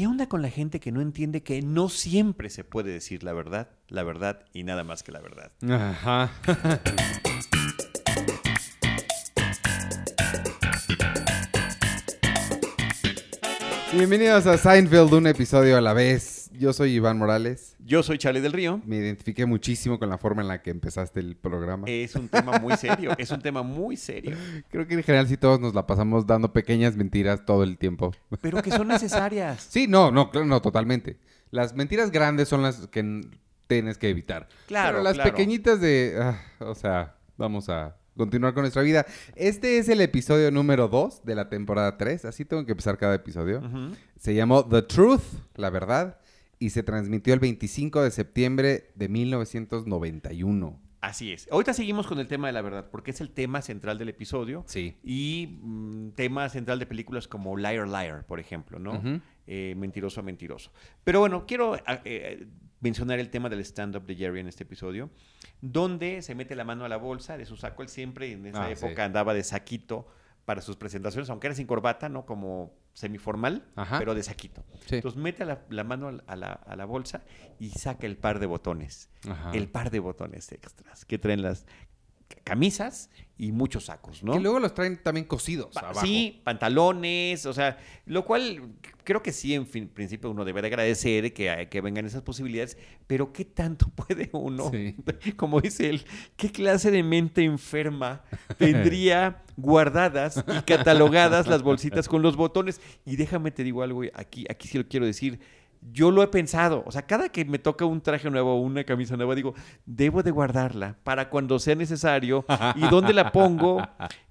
¿Qué onda con la gente que no entiende que no siempre se puede decir la verdad, la verdad y nada más que la verdad? Ajá. Bienvenidos a Seinfeld, un episodio a la vez. Yo soy Iván Morales. Yo soy Charlie del Río. Me identifiqué muchísimo con la forma en la que empezaste el programa. Es un tema muy serio, es un tema muy serio. Creo que en general sí todos nos la pasamos dando pequeñas mentiras todo el tiempo. Pero que son necesarias. Sí, no, no, claro, no, totalmente. Las mentiras grandes son las que tienes que evitar. Claro, Pero las claro. pequeñitas de, ah, o sea, vamos a continuar con nuestra vida. Este es el episodio número 2 de la temporada 3, así tengo que empezar cada episodio. Se llamó The Truth, la verdad, y se transmitió el 25 de septiembre de 1991. Así es. Ahorita seguimos con el tema de la verdad, porque es el tema central del episodio. Sí. Y mm, tema central de películas como Liar Liar, por ejemplo, ¿no? Ujú. Eh, mentiroso, mentiroso. Pero bueno, quiero ah, eh, mencionar el tema del stand-up de Jerry en este episodio, donde se mete la mano a la bolsa de su saco. Él siempre en esa Ah, sí. época andaba de saquito para sus presentaciones, aunque era sin corbata, ¿no? Como semiformal, Ajá. pero de saquito. Sí. Entonces mete la, la mano a la- a bolsa y saca el par de botones Ajá. el par de botones extras que traen las camisas y muchos sacos, ¿no? Que luego los traen también cosidos Pa- abajo. Sí, pantalones, o sea, lo cual creo que sí, en fin, principio uno debe de agradecer que, que vengan esas posibilidades, pero ¿qué tanto puede uno, Sí. como dice él, qué clase de mente enferma tendría guardadas y catalogadas las bolsitas con los botones? Y déjame te digo algo, aquí, aquí sí lo quiero decir, yo lo he pensado, o sea, cada que me toca un traje nuevo o una camisa nueva, digo, debo de guardarla para cuando sea necesario y dónde la pongo.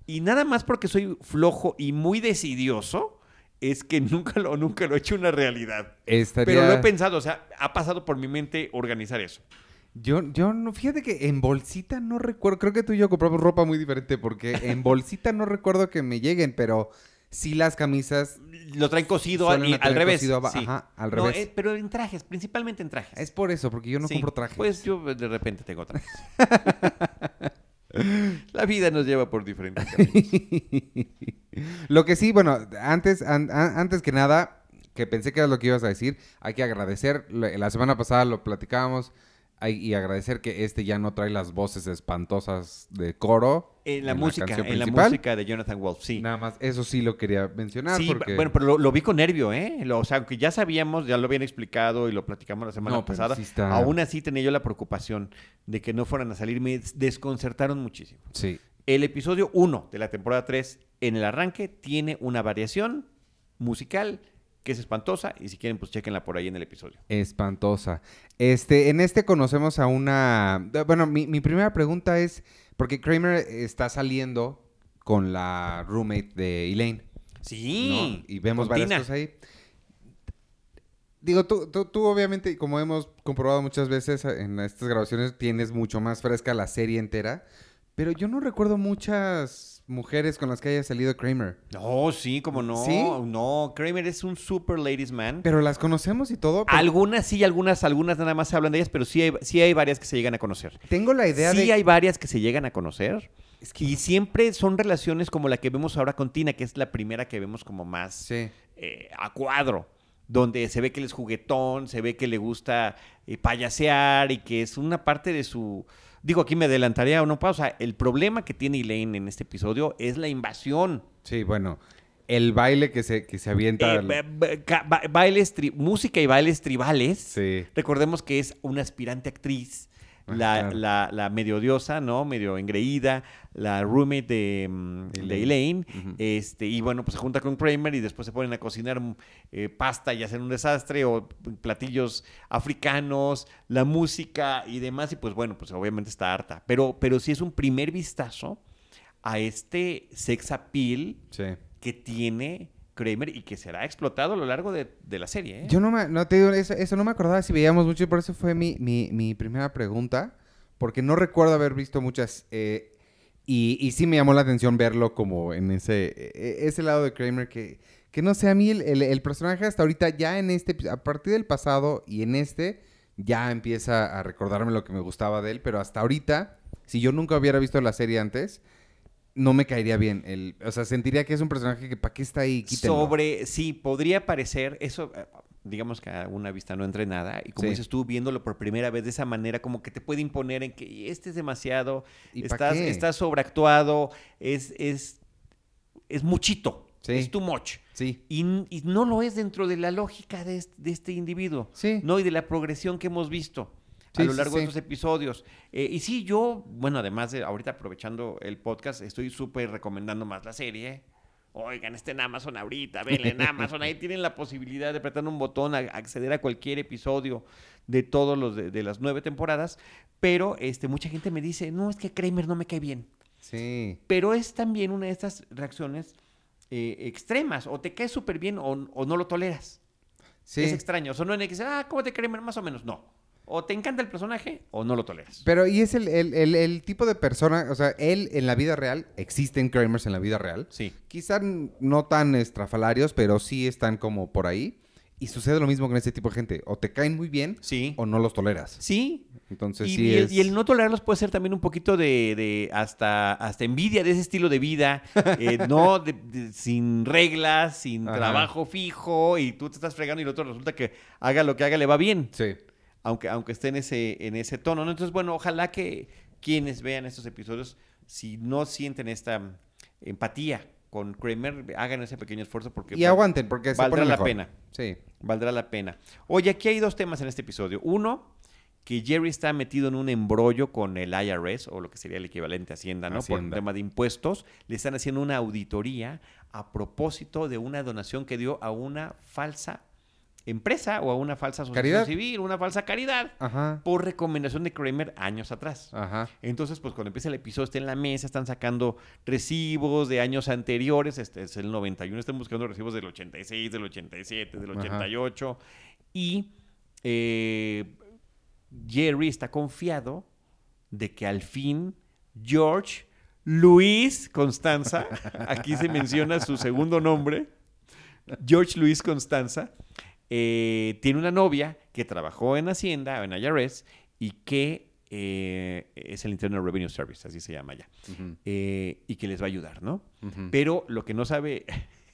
Y nada más porque soy flojo y muy decidioso, es que nunca lo, nunca lo he hecho una realidad. Estaría... Pero lo he pensado, o sea, ha pasado por mi mente organizar eso. Yo, yo no, fíjate que en bolsita no recuerdo, creo que tú y yo compramos ropa muy diferente porque en bolsita no recuerdo que me lleguen, pero sí las camisas Lo traen cosido y al revés. cosido aba- sí. ajá, al No, revés. eh, pero en trajes, principalmente en trajes. es por eso, porque yo no Sí, compro trajes. Pues yo de repente tengo trajes. La vida nos lleva por diferentes caminos. lo que sí, bueno, antes, an- an- antes que nada, que pensé que era lo que ibas a decir, hay que agradecer, la semana pasada lo platicábamos, y agradecer que este ya no trae las voces espantosas de coro. En la música, en la música de Jonathan Wolf, sí. Nada más, eso sí lo quería mencionar Sí, porque... bueno, pero lo, lo vi con nervio, ¿eh? Lo- o sea, aunque ya sabíamos, ya lo habían explicado y lo platicamos la semana No, pasada, sí está- aún así tenía yo la preocupación de que no fueran a salir. Me des- desconcertaron muchísimo. Sí. El episodio 1 de la temporada 3, en el arranque, tiene una variación musical que es espantosa y si quieren, pues chequenla por ahí en el episodio. Espantosa. Este, en este conocemos a una. Bueno, mi, mi primera pregunta es: porque Kramer está saliendo con la roommate de Elaine. Sí. ¿no? Y vemos varias Tina. cosas ahí. Digo, tú, tú, tú obviamente, como hemos comprobado muchas veces en estas grabaciones, tienes mucho más fresca la serie entera. Pero yo no recuerdo muchas mujeres con las que haya salido Kramer. No, sí, como no. ¿Sí? No, Kramer es un super ladies man. Pero las conocemos y todo. pero Algunas sí, algunas, algunas nada más se hablan de ellas, pero sí hay, sí hay varias que se llegan a conocer. Tengo la idea sí de. hay varias que se llegan a conocer. Es que- Y siempre son relaciones como la que vemos ahora con Tina, que es la primera que vemos como más Sí. eh, a cuadro. Donde se ve que él es juguetón, se ve que le gusta eh, payasear y que es una parte de su... Digo, aquí me adelantaría o no pausa. El problema que tiene Elaine en este episodio es la invasión. Sí, bueno. El baile que se, que se avienta. Eh, al- ba- ba- ca- ba- bailes, música y bailes tribales. Sí. Recordemos que es una aspirante actriz, la, claro. la- la medio diosa, ¿no? Medio engreída, la roommate de, mm, de Elaine. Este, y bueno, pues se junta con Kramer y después se ponen a cocinar mm, eh, pasta y hacen un desastre o platillos africanos, la música y demás. Y pues bueno, pues obviamente está harta. Pero, pero sí es un primer vistazo a este sex appeal Sí. que tiene Kramer y que será explotado a lo largo de, la serie. ¿eh? Yo no me, no te digo, eso, eso no me acordaba si veíamos mucho y por eso fue mi, mi, mi primera pregunta, porque no recuerdo haber visto muchas eh, y, y sí me llamó la atención verlo como en ese, e- ese lado de Kramer que, que no sé, a mí el, el- el personaje hasta ahorita ya en este, a partir del pasado y en este, ya empieza a recordarme lo que me gustaba de él, pero hasta ahorita, si yo nunca hubiera visto la serie antes, no me caería bien. El, o sea, sentiría que es un personaje que para qué está ahí, Quítenlo. Sobre, sí, podría parecer, eso, eh, digamos que a una vista no entrenada, y como Sí. dices tú, viéndolo por primera vez de esa manera, como que te puede imponer en que este es demasiado, ¿Y estás, qué? estás sobreactuado, es, es, es muchito, Sí. es too much. Sí. Y no lo es dentro de la lógica de este, de este individuo, Sí. ¿no? Y de la progresión que hemos visto Sí, a lo sí, largo de estos episodios. Eh, y sí, yo, bueno, además de ahorita aprovechando el podcast, estoy súper recomendando más la serie. Oigan, está en Amazon ahorita, ven en Amazon, ahí tienen la posibilidad de apretar un botón, a- acceder a cualquier episodio de todos los de, de las nueve temporadas, pero este, mucha gente me dice, no, es que Kramer no me cae bien. Sí. Pero es también una de estas reacciones eh, extremas, o te cae súper bien o, o no lo toleras. Sí. Es extraño, o sea, no hay que decir, ah, ¿cómo te Kramer? Más o menos, no. O te encanta el personaje o no lo toleras. Pero, y es el, el- el- el tipo de persona, o sea, él en la vida real, existen Kramers en la vida real. Sí. Quizá n- no tan estrafalarios, pero sí están como por ahí. Y sucede lo mismo con este tipo de gente. O te caen muy bien Sí. o no los toleras. Sí. Entonces Y, sí y el, es... y el no tolerarlos puede ser también un poquito de, de hasta, hasta envidia de ese estilo de vida, eh, no De- de- sin reglas, sin Ajá. trabajo fijo, y tú te estás fregando y el otro resulta que haga lo que haga le va bien, Sí. Aunque, aunque esté en ese, en ese tono. ¿no? Entonces, bueno, ojalá que quienes vean estos episodios, si no sienten esta mm, empatía con Kramer, hagan ese pequeño esfuerzo porque Y aguanten, porque se valdrá pone la mejor. pena. Sí. Valdrá la pena. Oye, aquí hay dos temas en este episodio. Uno, que Jerry está metido en un embrollo con el IRS, o lo que sería el equivalente a Hacienda, ¿no? Por un tema de impuestos. Le están haciendo una auditoría a propósito de una donación que dio a una falsa empresa o a una falsa asociación Caridad. civil, una falsa caridad, Ajá. por recomendación de Kramer años atrás. Ajá. Entonces, pues cuando empieza el episodio, está en la mesa, están sacando recibos de años anteriores, este es el 91, están buscando recibos del 86, del 87, del Ajá. 88, y eh, Jerry está confiado de que al fin George Luis Constanza, aquí se menciona su segundo nombre, George Luis Constanza, eh, tiene una novia que trabajó en Hacienda, en IRS, y que eh, es el Internal Revenue Service, así se llama ya, eh, y que les va a ayudar, ¿no? Pero lo que no sabe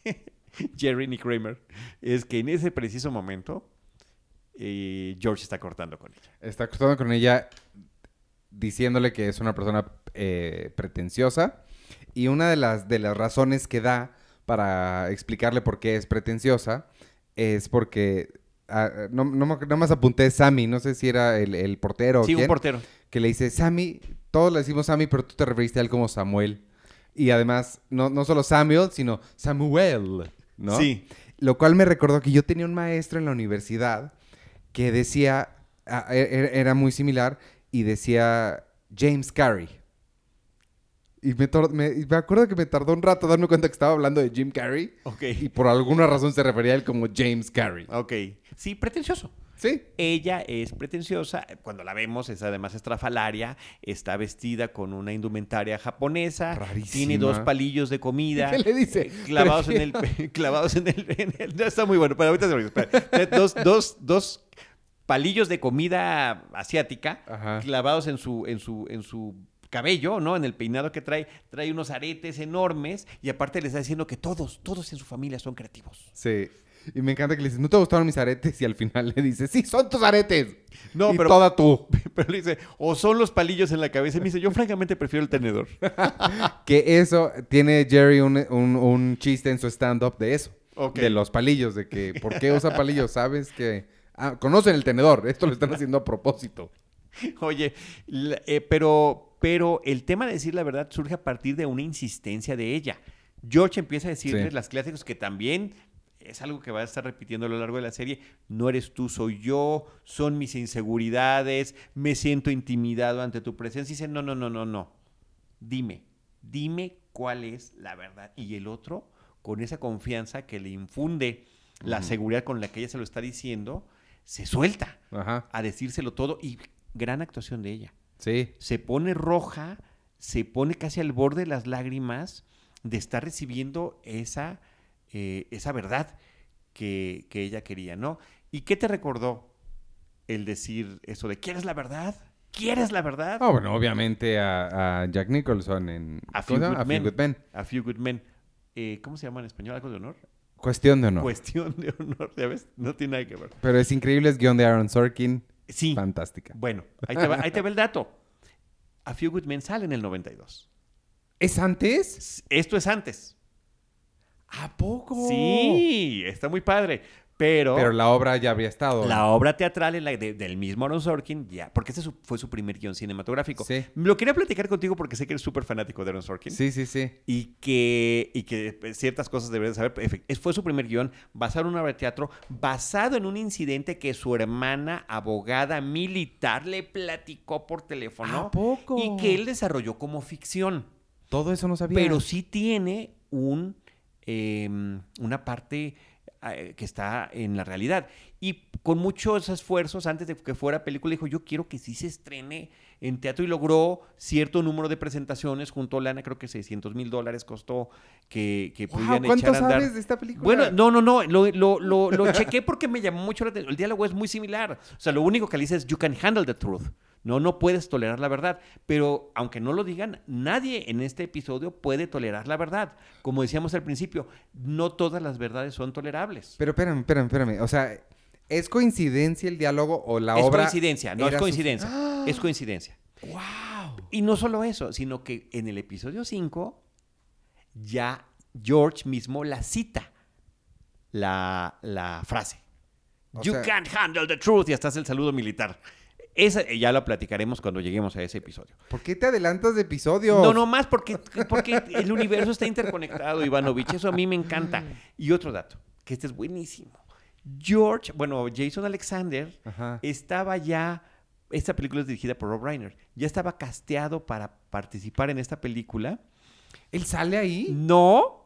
Jerry ni Kramer es que en ese preciso momento George está cortando con ella. Está acostado con ella diciéndole que es una persona pretenciosa. Y una de las, de las razones que da para explicarle por qué es pretenciosa es porque... ah, no, no, nada más apunté Sammy, no sé si era el, el portero o Sí, un portero. que le dice, Sammy, todos le decimos Sammy, pero tú te referiste a él como Samuel. Y además, no, no solo Samuel, sino Samuel, ¿no? Sí. Lo cual me recordó que yo tenía un maestro en la universidad que decía, ah, e- e- era muy similar, y decía James Carrey. Y me, me- me acuerdo que me tardó un rato darme cuenta que estaba hablando de Jim Carrey. Ok. Y por alguna razón se refería a él como James Carrey. Ok. Sí, pretencioso. Sí. Ella es pretenciosa, cuando la vemos es además estrafalaria, está vestida con una indumentaria japonesa, Rarísima. tiene dos palillos de comida. ¿Qué le dice? eh, clavados en el clavados en el, en el- no está muy bueno, pero ahorita se espera. Tiene dos, dos, dos palillos de comida asiática Ajá. clavados en su en su en su cabello, ¿no? En el peinado que trae, trae unos aretes enormes y aparte le está diciendo que todos, todos en su familia son creativos. Sí. Y me encanta que le dice, ¿no te gustaron mis aretes? Y al final le dice, sí, son tus aretes. No, y pero- toda tú. Pero le dice, o son los palillos en la cabeza. Y me dice, yo francamente prefiero el tenedor. Que eso, tiene Jerry un, un- un chiste en su stand-up de eso. De los palillos, de que, ¿por qué usa palillos? Sabes que... Ah, conocen el tenedor, esto lo están haciendo a propósito. Oye, eh, pero, pero el tema de decir la verdad surge a partir de una insistencia de ella. George empieza a decirles Sí. las clásicas que también es algo que va a estar repitiendo a lo largo de la serie. No eres tú, soy yo, son mis inseguridades, me siento intimidado ante tu presencia. Y dice, no, no, no, no, no. Dime, dime cuál es la verdad. Y el otro, con esa confianza que le infunde la seguridad con la que ella se lo está diciendo, se suelta Ajá, a decírselo todo y gran actuación de ella. Sí. Se pone roja, se pone casi al borde de las lágrimas de estar recibiendo esa, eh, esa verdad que, que ella quería, ¿no? ¿Y qué te recordó el decir eso de ¿quieres la verdad? ¿Quieres la verdad? Ah, bueno, obviamente a, a Jack Nicholson en... A ¿cómo Few? Good A Few Men. Good Men. A Few Good Men. Eh, ¿Cómo se llama en español? ¿Algo de honor? Cuestión de honor. Cuestión de honor, ¿ya ves? No tiene nada que ver. Pero es increíble, es guion de Aaron Sorkin. Sí. Fantástica. Bueno, ahí te, va, ahí te va el dato. A Few Good Men sale en el 92. ¿Es antes? Esto es antes. ¿A poco? Sí, está muy padre. Pero, Pero la obra ya habría estado. la obra teatral en la de- del mismo Aaron Sorkin, ya, porque ese fue su primer guion cinematográfico. Sí. Lo quería platicar contigo porque sé que eres súper fanático de Aaron Sorkin. Sí, sí, sí. y que, y que pues, ciertas cosas deberías saber. Fue su primer guion basado en una obra de teatro, basado en un incidente que su hermana, abogada militar, le platicó por teléfono. ¿A poco? Y que él desarrolló como ficción. Todo eso no sabía. Pero sí tiene un, em, una parte eh, que está en la realidad. Y con muchos esfuerzos, antes de que fuera película, dijo, yo quiero que sí se estrene en teatro y logró cierto número de presentaciones junto a Lana, creo que 600 mil dólares costó que, que Wow, pudieran ¿Cuánto echar a andar. sabes de esta película? Bueno, no, no, no, lo, lo, lo, lo chequé porque me llamó mucho la atención. El diálogo es muy similar. O sea, lo único que le dice es, you can handle the truth. No, no puedes tolerar la verdad. Pero aunque no lo digan, nadie en este episodio puede tolerar la verdad. Como decíamos al principio, no todas las verdades son tolerables. Pero espérame, espérame, espérame. O sea, ¿es coincidencia el diálogo o la es obra? coincidencia, no es su- coincidencia. ¡Ah! Es coincidencia. ¡Wow! Y no solo eso, sino que en el episodio 5 ya George mismo la cita, la, la frase. O you sea- can't handle the truth y hasta hace el saludo militar. Esa eh, ya lo platicaremos cuando lleguemos a ese episodio. ¿Por qué te adelantas de episodios? No, no más porque, porque el universo está interconectado, Ivanovich. Eso a mí me encanta. Y otro dato, que este es buenísimo. George, bueno, Jason Alexander Ajá. estaba ya, esta película es dirigida por Rob Reiner, ya estaba casteado para participar en esta película. ¿Él sale ahí? No,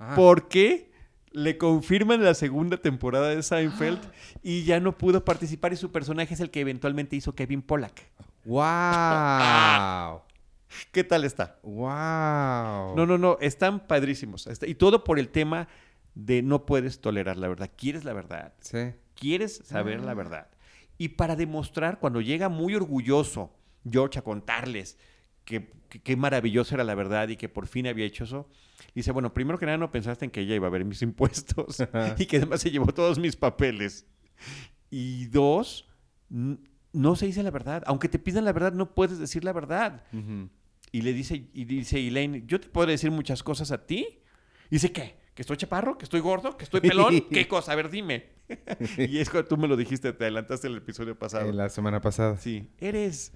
Ah. porque le confirman la segunda temporada de Seinfeld y ya no pudo participar y su personaje es el que eventualmente hizo Kevin Pollack. ¡Wow! ¿Qué tal está? ¡Wow! No, no, no, están padrísimos. Está- Y todo por el tema de no puedes tolerar la verdad. Quieres la verdad. Sí. Quieres saber la verdad. Y para demostrar, cuando llega muy orgulloso George a contarles que qué maravillosa era la verdad y que por fin había hecho eso, dice, bueno, primero que nada no pensaste en que ella iba a ver mis impuestos y que además se llevó todos mis papeles. Y dos, no se dice la verdad. Aunque te pidan la verdad, no puedes decir la verdad. Ujú. Y le dice, y dice Elaine, yo te puedo decir muchas cosas a ti. Y dice, ¿qué? ¿Que estoy chaparro? ¿Que estoy gordo? ¿Que estoy pelón? ¿Qué cosa? A ver, dime. y es cuando tú me lo dijiste, te adelantaste el episodio pasado. En la semana pasada. Sí, eres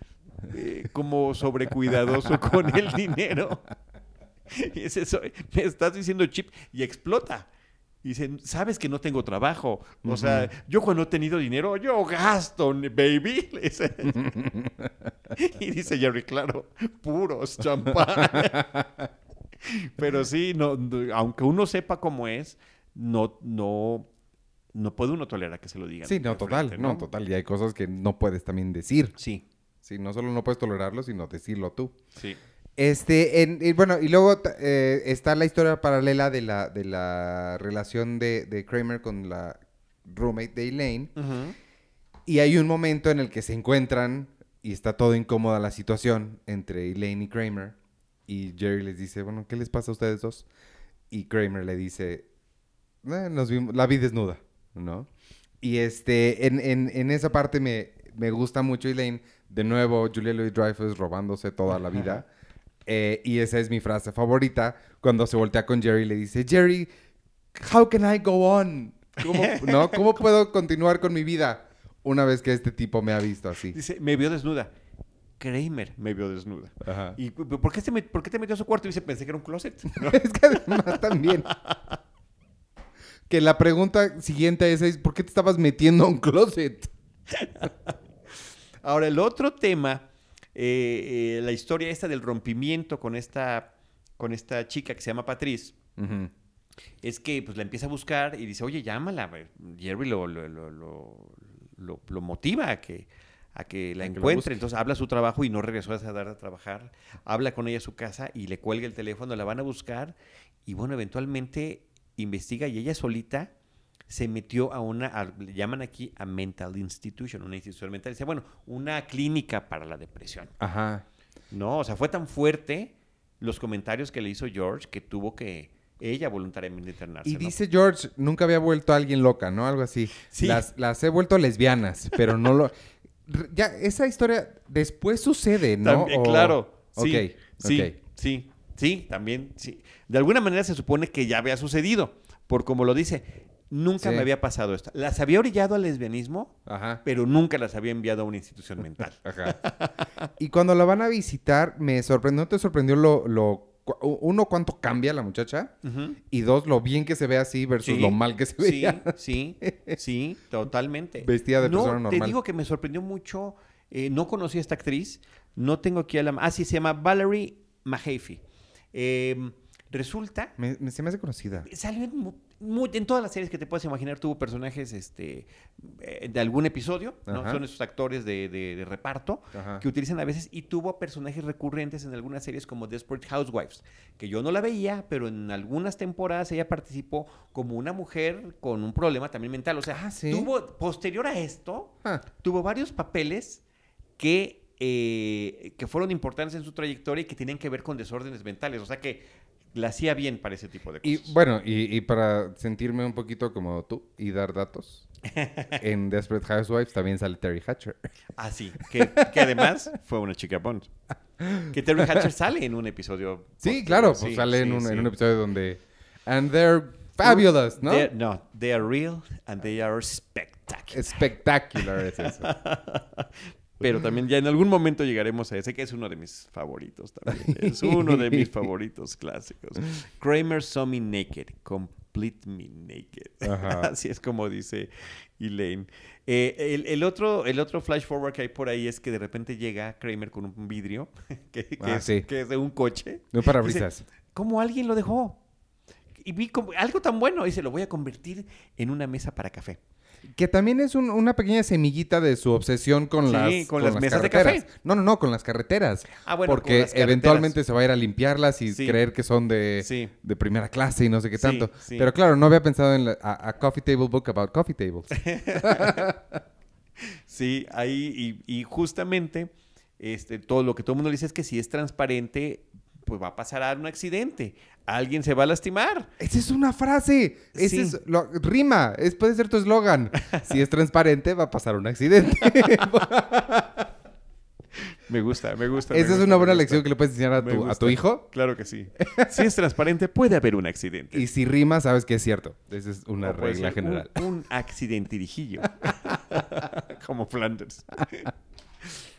eh, como sobrecuidadoso con el dinero. Y es eso, me estás diciendo chip y explota. Y dicen, sabes que no tengo trabajo. O sea, yo cuando he tenido dinero, yo gasto, baby. Y dice Jerry, claro, puros champán. Pero sí, no, no, aunque uno sepa cómo es, no, no, no puede uno tolerar que se lo digan. Sí, no, total. frente, No, total. Y hay cosas que no puedes también decir. Sí, Sí, no solo no puedes tolerarlo, sino decirlo tú. sí. Este, en- y bueno, y luego eh, está la historia paralela de la, de la relación de, de Kramer con la roommate de Elaine. Y hay un momento en el que se encuentran y está todo incómoda la situación entre Elaine y Kramer. Y Jerry les dice, bueno, ¿qué les pasa a ustedes dos? Y Kramer le dice, "Eh, nos vimos, la vi desnuda, ¿no? Y este, en, en- en esa parte me, me gusta mucho Elaine. De nuevo, Julia Louis-Dreyfus robándose toda la vida. Eh, y esa es mi frase favorita. Cuando se voltea con Jerry y le dice, Jerry, how can I go on? ¿Cómo, ¿no? ¿Cómo puedo continuar con mi vida una vez que este tipo me ha visto así? Dice, me vio desnuda. Kramer me vio desnuda. Ajá. ¿Y por qué, se me- por qué te metió a su cuarto? Y dice, pensé que era un closet. es que además también... Que la pregunta siguiente es, ¿por qué te estabas metiendo a un closet? Ahora, el otro tema, eh, eh, la historia esta del rompimiento con esta, con esta chica que se llama Patrice, Ujú. es que pues la empieza a buscar y dice, oye, llámala. güey". Jerry lo, lo, lo, lo- motiva a que, a que la A encuentre. Entonces habla su trabajo y no regresó a esa tarde a trabajar. Habla con ella a su casa y le cuelga el teléfono, la van a buscar y bueno, eventualmente investiga y ella solita se metió a una, a- le llaman aquí a mental institution, una institución mental. Dice, bueno, una clínica para la depresión. Ajá. No, o sea, fue tan fuerte los comentarios que le hizo George que tuvo que ella voluntariamente internarse. Y ¿no? dice George, nunca había vuelto a alguien loca, ¿no? Algo así. Sí. Las, las he vuelto lesbianas, pero no lo... Ya, esa historia después sucede, ¿no? También, O- claro. Sí, Ok, sí, sí, sí, también, sí. De alguna manera se supone que ya había sucedido, por como lo dice, nunca Sí. me había pasado esto. Las había orillado al lesbianismo, Ajá. pero nunca las había enviado a una institución mental. Ajá. y cuando la van a visitar, me sorprendió, ¿no te sorprendió lo, Uno, cuánto cambia la muchacha. Y dos, lo bien que se ve así versus Sí, lo mal que se Sí, veía. sí, sí, totalmente. Vestida de no, persona Te normal. digo que me sorprendió mucho. eh, no conocí a esta actriz. No tengo aquí a la. Ah, sí, se llama Valerie Mahaffey. Eh, resulta. Me, me- se me hace conocida. Salió en, mu- mu- en todas las series que te puedas imaginar, tuvo personajes este, eh, de algún episodio, ¿no? Son esos actores de, de- de reparto Ajá. que utilizan a veces y tuvo personajes recurrentes en algunas series como Desperate Housewives, que yo no la veía, pero en algunas temporadas ella participó como una mujer con un problema también mental. O sea, Ah, ¿sí? tuvo, posterior a esto, Ah, tuvo varios papeles que, eh, que fueron importantes en su trayectoria y que tenían que ver con desórdenes mentales. O sea que la hacía bien para ese tipo de Y cosas. bueno, y, y para sentirme un poquito como tú y dar datos, en Desperate Housewives también sale Terry Hatcher. Ah, sí. Que, que además fue una chica Bond. Que Terry Hatcher sale en un episodio. Sí, claro, pues Sí, sale en, sí, un episodio donde... And they're fabulous, ¿no? They're- no, they are real and they are spectacular. Spectacular es eso. Pero también ya en algún momento llegaremos a ese, que es uno de mis favoritos también. Es uno de mis favoritos clásicos. Kramer saw me naked, complete me naked. Ajá. Así es como dice Elaine. Eh, el, el otro, el otro flash forward que hay por ahí es que de repente llega Kramer con un vidrio que, que Ah, es, sí. que es de un coche. No parabrisas. ¿Cómo alguien lo dejó? Y vi como algo tan bueno. Dice, lo voy a convertir en una mesa para café. Que también es un- una pequeña semillita de su obsesión con Sí, las con las mesas de carreteras. café. No, no, no, con las carreteras. Ah, bueno, con porque las carreteras. eventualmente se va a ir a limpiarlas y Sí. creer que son de, Sí. de primera clase y no sé qué tanto. Pero claro, no había pensado en la- a, a Coffee Table Book about Coffee Tables. Sí, ahí, y, y justamente este, todo lo que todo el mundo le dice es que si es transparente, pues va a pasar a un accidente. Alguien se va a lastimar. Esa es una frase. Ese Sí. es lo- rima. Es, puede ser tu eslogan. Si es transparente, va a pasar un accidente. Me gusta, me gusta. me Esa es gusta, una gusta. lección que le puedes enseñar a tu, a gusta. tu hijo. Claro que sí. Si es transparente, puede haber un accidente. Y si rima, sabes que es cierto. Esa es una O regla ser un- general. Un, accidentirijillo. Como Flanders.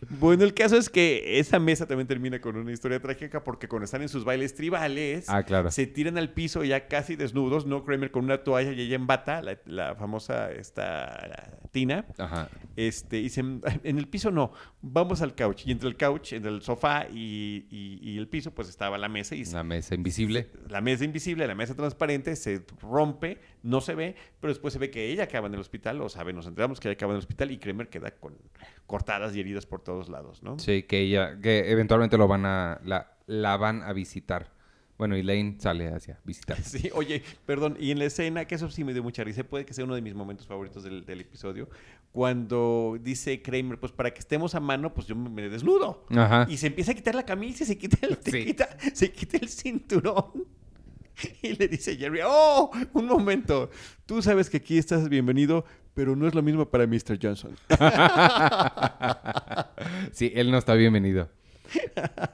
Bueno, el caso es que esa mesa también termina con una historia trágica porque cuando están en sus bailes tribales, Ah, claro. se tiran al piso ya casi desnudos, ¿no? Kramer con una toalla y ella en bata, la, la famosa esta Tina. Ajá. Este, y se- en el piso no, vamos al couch. Y entre el couch, entre el sofá y, y- y el piso, pues estaba la mesa y Una mesa invisible. la mesa invisible, la mesa transparente, se rompe, no se ve, pero después se ve que ella acaba en el hospital, o sabe, nos enteramos que ella acaba en el hospital y Kramer queda con cortadas y heridas por todos lados, ¿no? Sí, que ella, que eventualmente lo van a, la, la van a visitar. Bueno, Elaine sale hacia visitar. Sí, oye, perdón, y en la escena, que eso sí me dio mucha risa, puede que sea uno de mis momentos favoritos del, del episodio, cuando dice Kramer, pues para que estemos a mano, pues yo me, me desnudo. Ajá. Y se empieza a quitar la camisa y se quita el, se Sí. quita, se quita el cinturón. Y le dice Jerry, oh, un momento, tú sabes que aquí estás bienvenido, pero no es lo mismo para Mr. Johnson. sí, él no está bienvenido.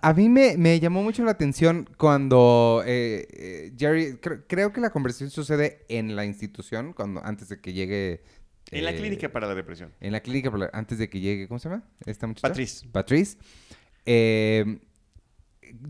A mí me, me llamó mucho la atención cuando eh, eh, Jerry, cre- creo que la conversación sucede en la institución, cuando antes de que llegue... En la eh, clínica para la depresión. En la clínica, pero antes de que llegue, ¿cómo se llama? Esta muchacha. Patrice. Patrice. Eh,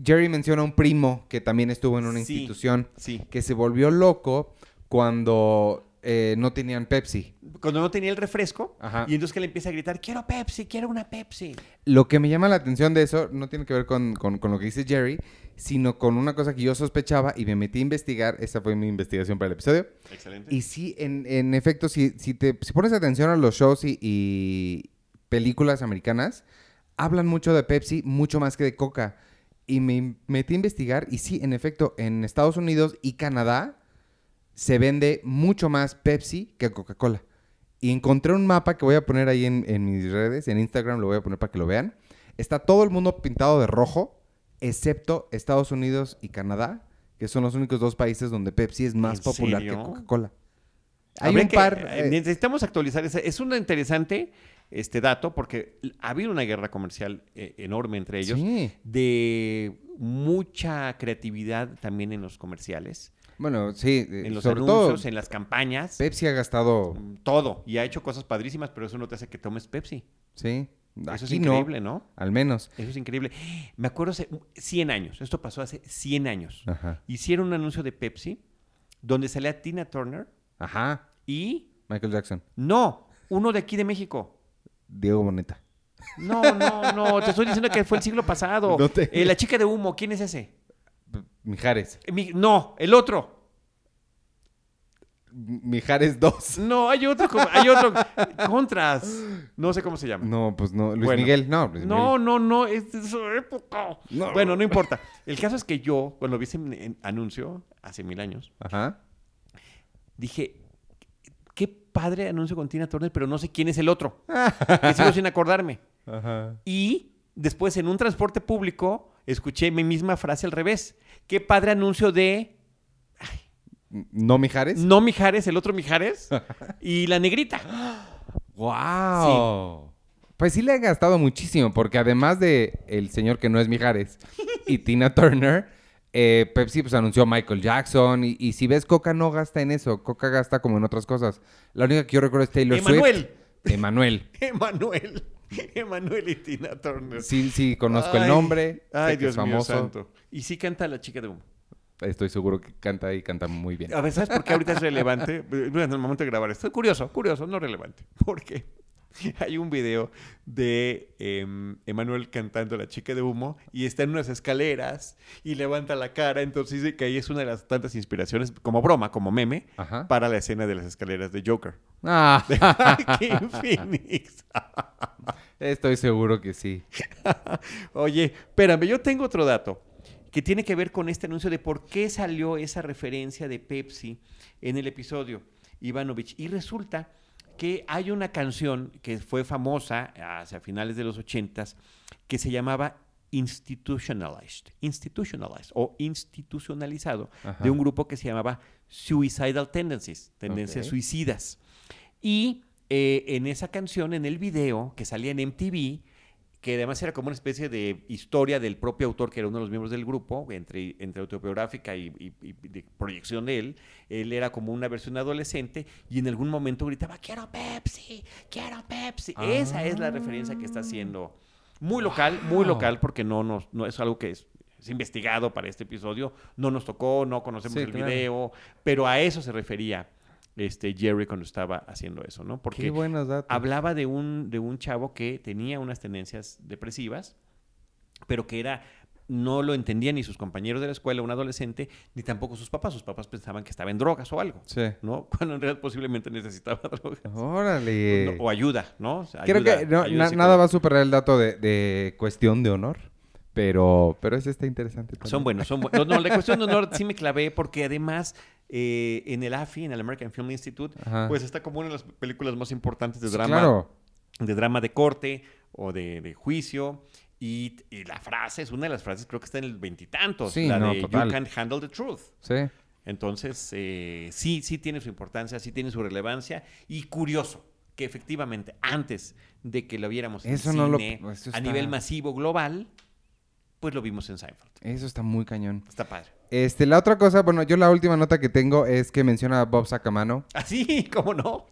Jerry menciona a un primo que también estuvo en una Sí. institución Sí. que se volvió loco cuando eh, no tenían Pepsi. Cuando no tenía el refresco, Ajá. y entonces que le empieza a gritar, quiero Pepsi, quiero una Pepsi. Lo que me llama la atención de eso no tiene que ver con, con- con lo que dice Jerry, sino con una cosa que yo sospechaba y me metí a investigar. Esa fue mi investigación para el episodio. Excelente. Y sí, en, en efecto, si, si te si pones atención a los shows y, y películas americanas, hablan mucho de Pepsi, mucho más que de Coca. Y me metí a investigar y sí, en efecto, en Estados Unidos y Canadá se vende mucho más Pepsi que Coca-Cola. Y encontré un mapa que voy a poner ahí en, en mis redes, en Instagram lo voy a poner para que lo vean. Está todo el mundo pintado de rojo, excepto Estados Unidos y Canadá, que son los únicos dos países donde Pepsi es más ¿En popular serio? que Coca-Cola. Hay Habría un par... eh, eh, necesitamos actualizar ese. Es un interesante este dato porque ha habido una guerra comercial eh, enorme entre ellos. sí. De mucha creatividad también en los comerciales, Bueno, sí. en los sobre anuncios, todo, en las campañas. Pepsi ha gastado... mm, Todo. Y ha hecho cosas padrísimas, pero eso no te hace que tomes Pepsi. Sí. Eso es increíble, no, ¿no? al menos. Eso es increíble. Me acuerdo hace 100 años. Esto pasó hace 100 años. Ajá. Hicieron un anuncio de Pepsi donde salía Tina Turner Ajá. y... Michael Jackson. No, uno de aquí de México. Diego Boneta. No, no, no. Te estoy diciendo que fue el siglo pasado. No te- Eh, la chica de humo, ¿quién es ese? Mijares. Mi- no, el otro. Mijares 2. No, hay otro. como- Hay otro. Contras. No sé cómo se llama. No, pues no. Luis Bueno. Miguel. No, Luis No, no, no, es de su época. No. Bueno, no importa. El caso es que yo, cuando vi ese en- anuncio, hace mil años, Miguel. Ajá. dije, qué padre anuncio con Tina Turner, pero no sé quién es el otro. que sigo sin acordarme. Ajá. Y después en un transporte público escuché mi misma frase al revés. Qué padre anuncio de ¿No Mijares? no Mijares, el otro Mijares y la negrita. ¡Wow! Pues sí le ha gastado muchísimo, porque además de el señor que no es Mijares y Tina Turner, eh, Pepsi pues anunció a Michael Jackson. Y, y si ves, Coca no gasta en eso. Coca gasta como en otras cosas. La única que yo recuerdo es Taylor Emanuel. Swift. Emanuel. Emanuel. Emanuel y Tina Turner. Sí, sí, conozco Ay, el nombre. Ay, que es Dios mío famoso. santo. Y sí canta la chica de humo. Estoy seguro que canta y canta muy bien. A ver, ¿sabes por qué ahorita es relevante? Bueno, en el momento de grabar esto. Curioso, curioso, no relevante. Porque hay un video de em, Emanuel cantando La chica de humo y está en unas escaleras y levanta la cara. Entonces dice que ahí es una de las tantas inspiraciones, como broma, como meme, Ajá. para la escena de las escaleras de Joker. Ah, Joaquin Phoenix. Estoy seguro que sí. Oye, espérame, yo tengo otro dato que tiene que ver con este anuncio de por qué salió esa referencia de Pepsi en el episodio Ivanovich. Y resulta que hay una canción que fue famosa hacia finales de los ochentas que se llamaba Institutionalized, Institutionalized o institucionalizado Ajá. de un grupo que se llamaba Suicidal Tendencies, tendencias suicidas. Y eh, en esa canción, en el video que salía en MTV, que además era como una especie de historia del propio autor, que era uno de los miembros del grupo, entre, entre autobiográfica y, y- y de proyección de él. Él era como una versión adolescente y en algún momento gritaba, quiero Pepsi, quiero Pepsi. Esa es la referencia que está haciendo. Muy local, muy local, porque no, nos, no es algo que es, es investigado para este episodio. No nos tocó, no conocemos Sí, el claro. video, pero a eso se refería este, Jerry cuando estaba haciendo eso, ¿no? Porque Qué buenos datos. hablaba de un, de un chavo que tenía unas tendencias depresivas, pero que era no lo entendían ni sus compañeros de la escuela, un adolescente, ni tampoco sus papás. Sus papás pensaban que estaba en drogas o algo, Sí. ¿no? Cuando en realidad posiblemente necesitaba drogas. Órale. No, o ayuda, ¿no? O sea, Creo ayuda- que no, ayuda na- nada va a superar el dato de, de cuestión de honor. Pero, pero ese está interesante también. Son buenos, son buenos. No, no, la cuestión de honor sí me clavé porque además eh, en el AFI, en el American Film Institute, Ajá. pues está como una de las películas más importantes de Sí, drama Claro. de drama de corte o de, de juicio. Y, y la frase es una de las frases, creo que está en el veintitantos, Sí, la no, de total. You can't handle the truth. Sí. Entonces, eh, sí, sí tiene su importancia, sí tiene su relevancia. Y curioso que efectivamente, antes de que lo viéramos en Eso no lo- cine a está- nivel masivo global, pues lo vimos en Seinfeld. Eso está muy cañón. Está padre. Este, la otra cosa, bueno, yo la última nota que tengo es que menciona a Bob Sacamano. Así, ¿cómo no?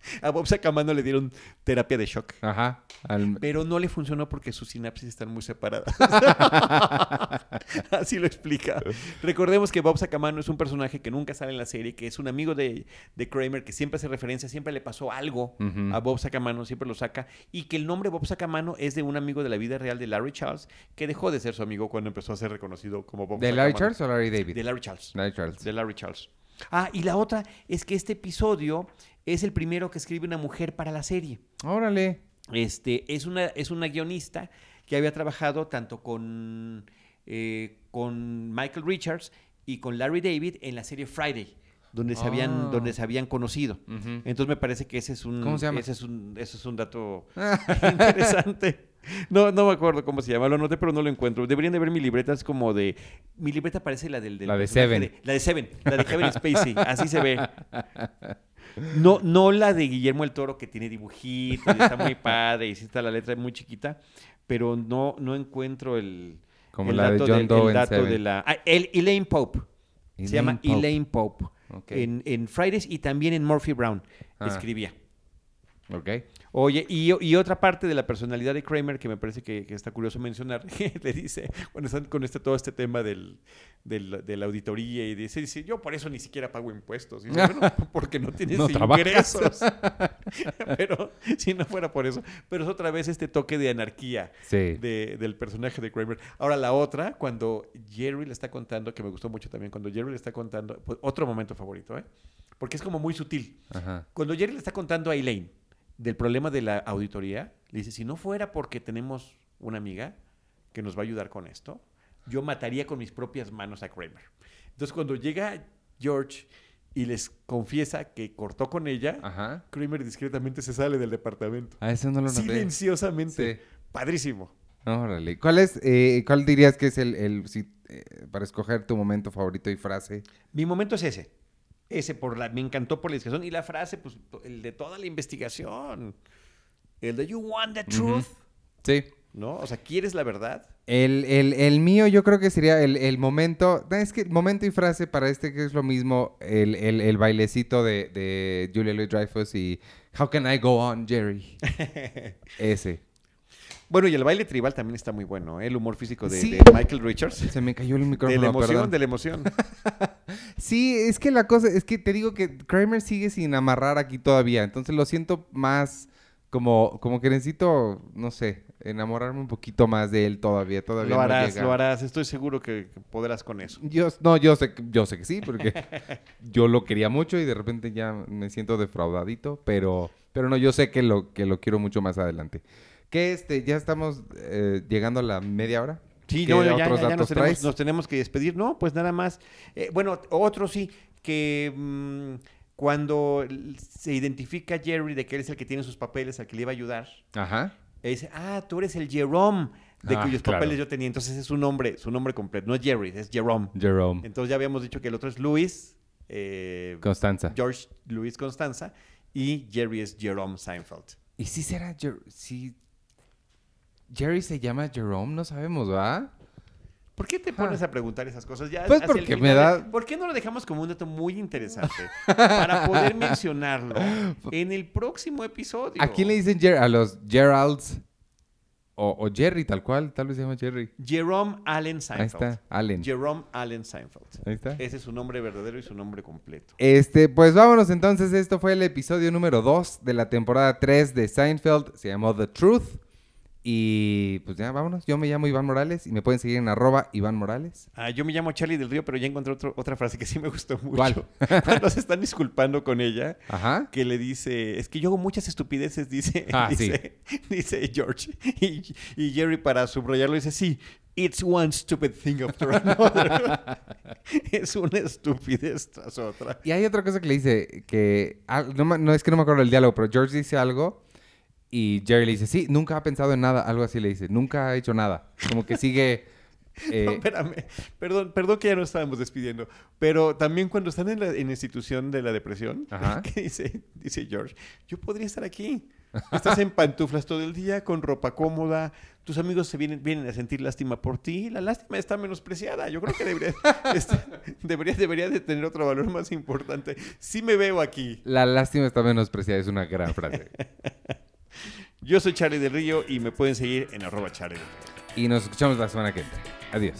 A Bob Sacamano le dieron terapia de shock. Ajá. al- Pero no le funcionó porque sus sinapsis están muy separadas. Así lo explica. Recordemos que Bob Sacamano es un personaje que nunca sale en la serie, que es un amigo de, de Kramer, que siempre hace referencia, siempre le pasó algo a Bob Sacamano, siempre lo saca, y que el nombre Bob Sacamano es de un amigo de la vida real de Larry Charles, que dejó de ser su amigo cuando empezó a ser reconocido como Bob ¿De Larry. Charles o Larry David? De Larry Charles. Larry Charles. De Larry Charles. Ah, y la otra es que este episodio es el primero que escribe una mujer para la serie. Órale. Este, es, una, es una guionista que había trabajado tanto con, eh, con Michael Richards y con Larry David en la serie Friday, donde se habían, Ah. donde se habían conocido. Entonces me parece que ese es un, ¿Cómo se llama? Ese es un, ese es un dato interesante. No, no me acuerdo cómo se llama, lo anoté, pero no lo encuentro. Deberían de ver mi libreta, es como de. Mi libreta parece la del. del La de Seven. la de Seven, la de Kevin Spacey, así se ve. No, no la de Guillermo el Toro, que tiene dibujitos y está muy padre y sí está la letra muy chiquita, pero no, no encuentro el. Como el la de dato John del- Doe el en dato de la. Ah, el Elaine Pope. se llama Pope. Elaine Pope. En, en Fridays y también en Murphy Brown Ah. escribía. Ok. Oye, y, y otra parte de la personalidad de Kramer que me parece que, que está curioso mencionar, le dice, cuando están con este, todo este tema del, del- de la auditoría y dice, dice, yo por eso ni siquiera pago impuestos. Y dice, bueno, porque no tienes No ingresos. Pero si no fuera por eso. Pero es otra vez este toque de anarquía Sí. de- del personaje de Kramer. Ahora, la otra, cuando Jerry le está contando, que me gustó mucho también, cuando Jerry le está contando, pues, otro momento favorito, ¿eh? Porque es como muy sutil. Ajá. Cuando Jerry le está contando a Elaine del problema de la auditoría, le dice, si no fuera porque tenemos una amiga que nos va a ayudar con esto, yo mataría con mis propias manos a Kramer. Entonces cuando llega George y les confiesa que cortó con ella, Ajá. Kramer discretamente se sale del departamento. A eso no lo noté. Silenciosamente. Sí. Padrísimo. Órale. ¿Cuál es, eh, cuál dirías que es el, el si, eh, para escoger tu momento favorito y frase? Mi momento es ese. Ese por la, me encantó por la discusión y la frase, pues el de toda la investigación. El de You want the truth. Sí. ¿No? O sea, ¿quieres la verdad? El, el- el mío yo creo que sería el, el momento, es que momento y frase para este que es lo mismo, el, bailecito de, de Julia Louis Dreyfus y How can I go on, Jerry? Ese. Bueno, y el baile tribal también está muy bueno, ¿eh? El humor físico de, Sí. de Michael Richards. Se me cayó el De micrófono, la emoción, perdón. de la emoción. Sí, es que la cosa, es que te digo que Kramer sigue sin amarrar aquí todavía, entonces lo siento más como, como que necesito, no sé, enamorarme un poquito más de él todavía, todavía lo no harás, llega. lo harás. Estoy seguro que, que podrás con eso. Yo, no, yo sé, que- yo sé que sí, porque yo lo quería mucho y de repente ya me siento defraudadito, pero, pero no, yo sé que lo, que lo quiero mucho más adelante. Que este, ya estamos eh, llegando a la media hora. Sí, ¿Qué no, ya, ya, otros ya nos, tenemos, traes? nos tenemos que despedir. No, pues nada más. Eh, bueno, otro sí, que mm, cuando se identifica Jerry de que él es el que tiene sus papeles, al que le iba a ayudar, Ajá. y dice, ah, tú eres el Jerome, de Ah, cuyos claro. papeles yo tenía. Entonces es su nombre, su nombre completo. No es Jerry, es Jerome. Jerome. Entonces ya habíamos dicho que el otro es Luis, eh, Constanza. George Luis Constanza, y Jerry es Jerome Seinfeld. ¿Y si será Jer- si Jerry se llama Jerome? No sabemos, ¿va? ¿Por qué te pones a preguntar esas cosas? Ya Pues porque me da- ¿Por qué no lo dejamos como un dato muy interesante para poder mencionarlo en el próximo episodio? ¿A quién le dicen Jer- A los Geralds. O, o Jerry, tal cual. Tal vez se llama Jerry. Jerome Allen Ahí Seinfeld. está. Allen. Jerome Allen Seinfeld. Ahí está. Ese es su nombre verdadero y su nombre completo. Este, pues vámonos entonces. Esto fue el episodio número 2 de la temporada 3 de Seinfeld. Se llamó The Truth. Y pues ya, vámonos. Yo me llamo Iván Morales y me pueden seguir en arroba Iván Morales. Ah, yo me llamo Charlie del Río, pero ya encontré otro- otra frase que sí me gustó mucho. ¿Cuál? Cuando se están disculpando con ella, Ajá. que le dice, es que yo hago muchas estupideces, dice, Ah, dice, dice George. Y, y Jerry para subrayarlo dice, sí, it's one stupid thing after another. es una estupidez tras otra. Y hay otra cosa que le dice que... no, no es que no me acuerdo del diálogo, pero George dice algo y Jerry le dice, sí, nunca ha pensado en nada. Algo así le dice, nunca ha hecho nada. Como que sigue... eh, No, espérame, perdón, perdón que ya nos estábamos despidiendo, pero también cuando están en la, en la institución de la depresión, que dice, dice George, yo podría estar aquí. Estás en pantuflas todo el día, con ropa cómoda, tus amigos se vienen, vienen a sentir lástima por ti, la lástima está menospreciada. Yo creo que debería, este, debería, debería de tener otro valor más importante. Sí me veo aquí. la lástima está menospreciada, es una gran frase. Yo soy Charlie del Río y me pueden seguir en arroba Charlie del Y nos escuchamos la semana que entra. Adiós.